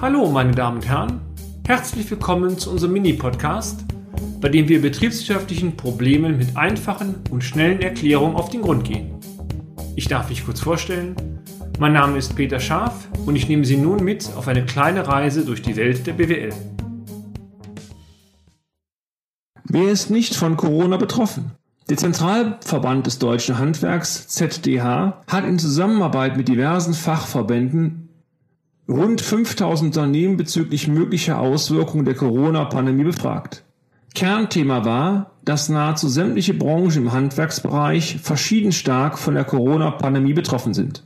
Hallo, meine Damen und Herren. Herzlich willkommen zu unserem Mini-Podcast, bei dem wir betriebswirtschaftlichen Problemen mit einfachen und schnellen Erklärungen auf den Grund gehen. Ich darf mich kurz vorstellen. Mein Name ist Peter Scharf und ich nehme Sie nun mit auf eine kleine Reise durch die Welt der BWL. Wer ist nicht von Corona betroffen? Der Zentralverband des deutschen Handwerks ZDH hat in Zusammenarbeit mit diversen Fachverbänden rund 5000 Unternehmen bezüglich möglicher Auswirkungen der Corona-Pandemie befragt. Kernthema war, dass nahezu sämtliche Branchen im Handwerksbereich verschieden stark von der Corona-Pandemie betroffen sind.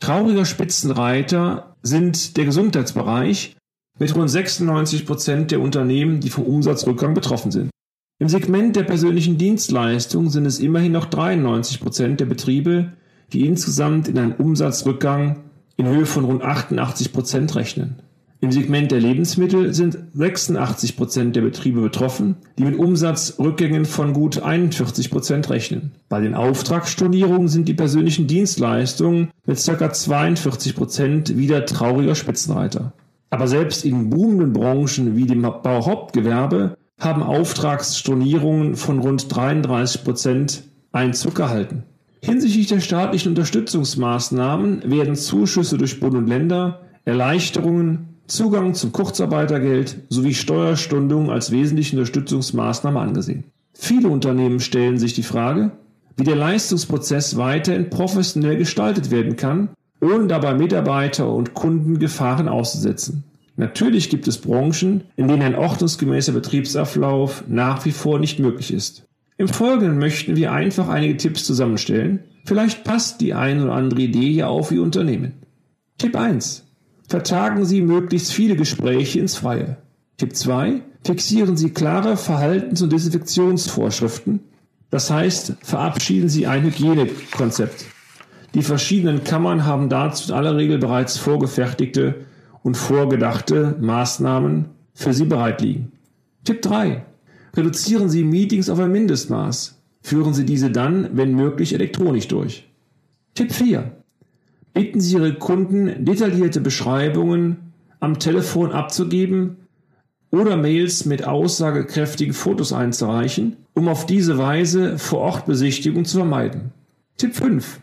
Trauriger Spitzenreiter sind der Gesundheitsbereich mit rund 96 Prozent der Unternehmen, die vom Umsatzrückgang betroffen sind. Im Segment der persönlichen Dienstleistung sind es immerhin noch 93 Prozent der Betriebe, die insgesamt in einen Umsatzrückgang in Höhe von rund 88 Prozent rechnen. Im Segment der Lebensmittel sind 86 Prozent der Betriebe betroffen, die mit Umsatzrückgängen von gut 41 Prozent rechnen. Bei den Auftragsstornierungen sind die persönlichen Dienstleistungen mit ca. 42 Prozent wieder trauriger Spitzenreiter. Aber selbst in boomenden Branchen wie dem Bauhauptgewerbe haben Auftragsstornierungen von rund 33 Prozent Einzug gehalten. Hinsichtlich der staatlichen Unterstützungsmaßnahmen werden Zuschüsse durch Bund und Länder, Erleichterungen, Zugang zum Kurzarbeitergeld sowie Steuerstundungen als wesentliche Unterstützungsmaßnahme angesehen. Viele Unternehmen stellen sich die Frage, wie der Leistungsprozess weiterhin professionell gestaltet werden kann, ohne dabei Mitarbeiter und Kunden Gefahren auszusetzen. Natürlich gibt es Branchen, in denen ein ordnungsgemäßer Betriebsablauf nach wie vor nicht möglich ist. Im Folgenden möchten wir einfach einige Tipps zusammenstellen. Vielleicht passt die eine oder andere Idee ja auf Ihr Unternehmen. Tipp 1. Vertagen Sie möglichst viele Gespräche ins Freie. Tipp 2. Fixieren Sie klare Verhaltens- und Desinfektionsvorschriften. Das heißt, verabschieden Sie ein Hygienekonzept. Die verschiedenen Kammern haben dazu in aller Regel bereits vorgefertigte und vorgedachte Maßnahmen für Sie bereit liegen. Tipp 3. Reduzieren Sie Meetings auf ein Mindestmaß. Führen Sie diese dann, wenn möglich, elektronisch durch. Tipp 4. Bitten Sie Ihre Kunden, detaillierte Beschreibungen am Telefon abzugeben oder Mails mit aussagekräftigen Fotos einzureichen, um auf diese Weise vor Ort Besichtigung zu vermeiden. Tipp 5.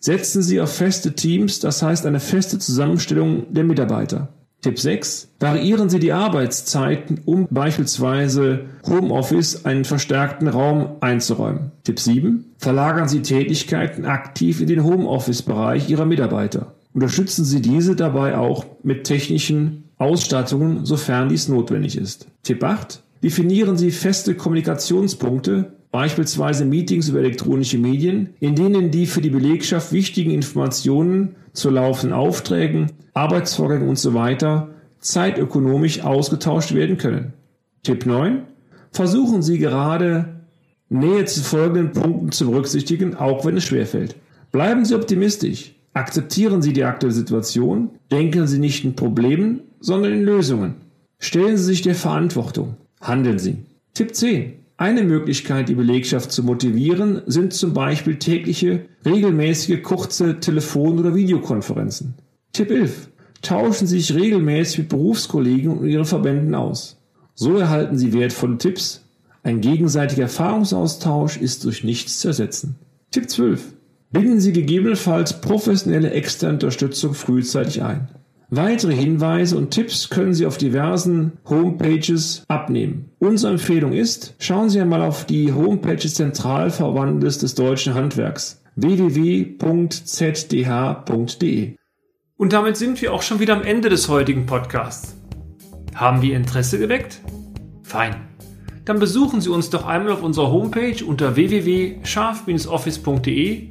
Setzen Sie auf feste Teams, das heißt eine feste Zusammenstellung der Mitarbeiter. Tipp 6. Variieren Sie die Arbeitszeiten, um beispielsweise Homeoffice einen verstärkten Raum einzuräumen. Tipp 7. Verlagern Sie Tätigkeiten aktiv in den Homeoffice-Bereich Ihrer Mitarbeiter. Unterstützen Sie diese dabei auch mit technischen Ausstattungen, sofern dies notwendig ist. Tipp 8. Definieren Sie feste Kommunikationspunkte beispielsweise Meetings über elektronische Medien, in denen die für die Belegschaft wichtigen Informationen zu laufenden Aufträgen, Arbeitsvorgängen usw. So zeitökonomisch ausgetauscht werden können. Tipp 9. Versuchen Sie gerade Nähe zu folgenden Punkten zu berücksichtigen, auch wenn es schwerfällt. Bleiben Sie optimistisch. Akzeptieren Sie die aktuelle Situation. Denken Sie nicht in Problemen, sondern in Lösungen. Stellen Sie sich der Verantwortung. Handeln Sie. Tipp 10. Eine Möglichkeit, die Belegschaft zu motivieren, sind zum Beispiel tägliche, regelmäßige kurze Telefon- oder Videokonferenzen. Tipp 11. Tauschen Sie sich regelmäßig mit Berufskollegen und Ihren Verbänden aus. So erhalten Sie wertvolle Tipps. Ein gegenseitiger Erfahrungsaustausch ist durch nichts zu ersetzen. Tipp 12. Binden Sie gegebenenfalls professionelle externe Unterstützung frühzeitig ein. Weitere Hinweise und Tipps können Sie auf diversen Homepages abnehmen. Unsere Empfehlung ist, schauen Sie einmal auf die Homepage des Zentralverbandes des deutschen Handwerks www.zdh.de. Und damit sind wir auch schon wieder am Ende des heutigen Podcasts. Haben wir Interesse geweckt? Fein. Dann besuchen Sie uns doch einmal auf unserer Homepage unter www.scharf-office.de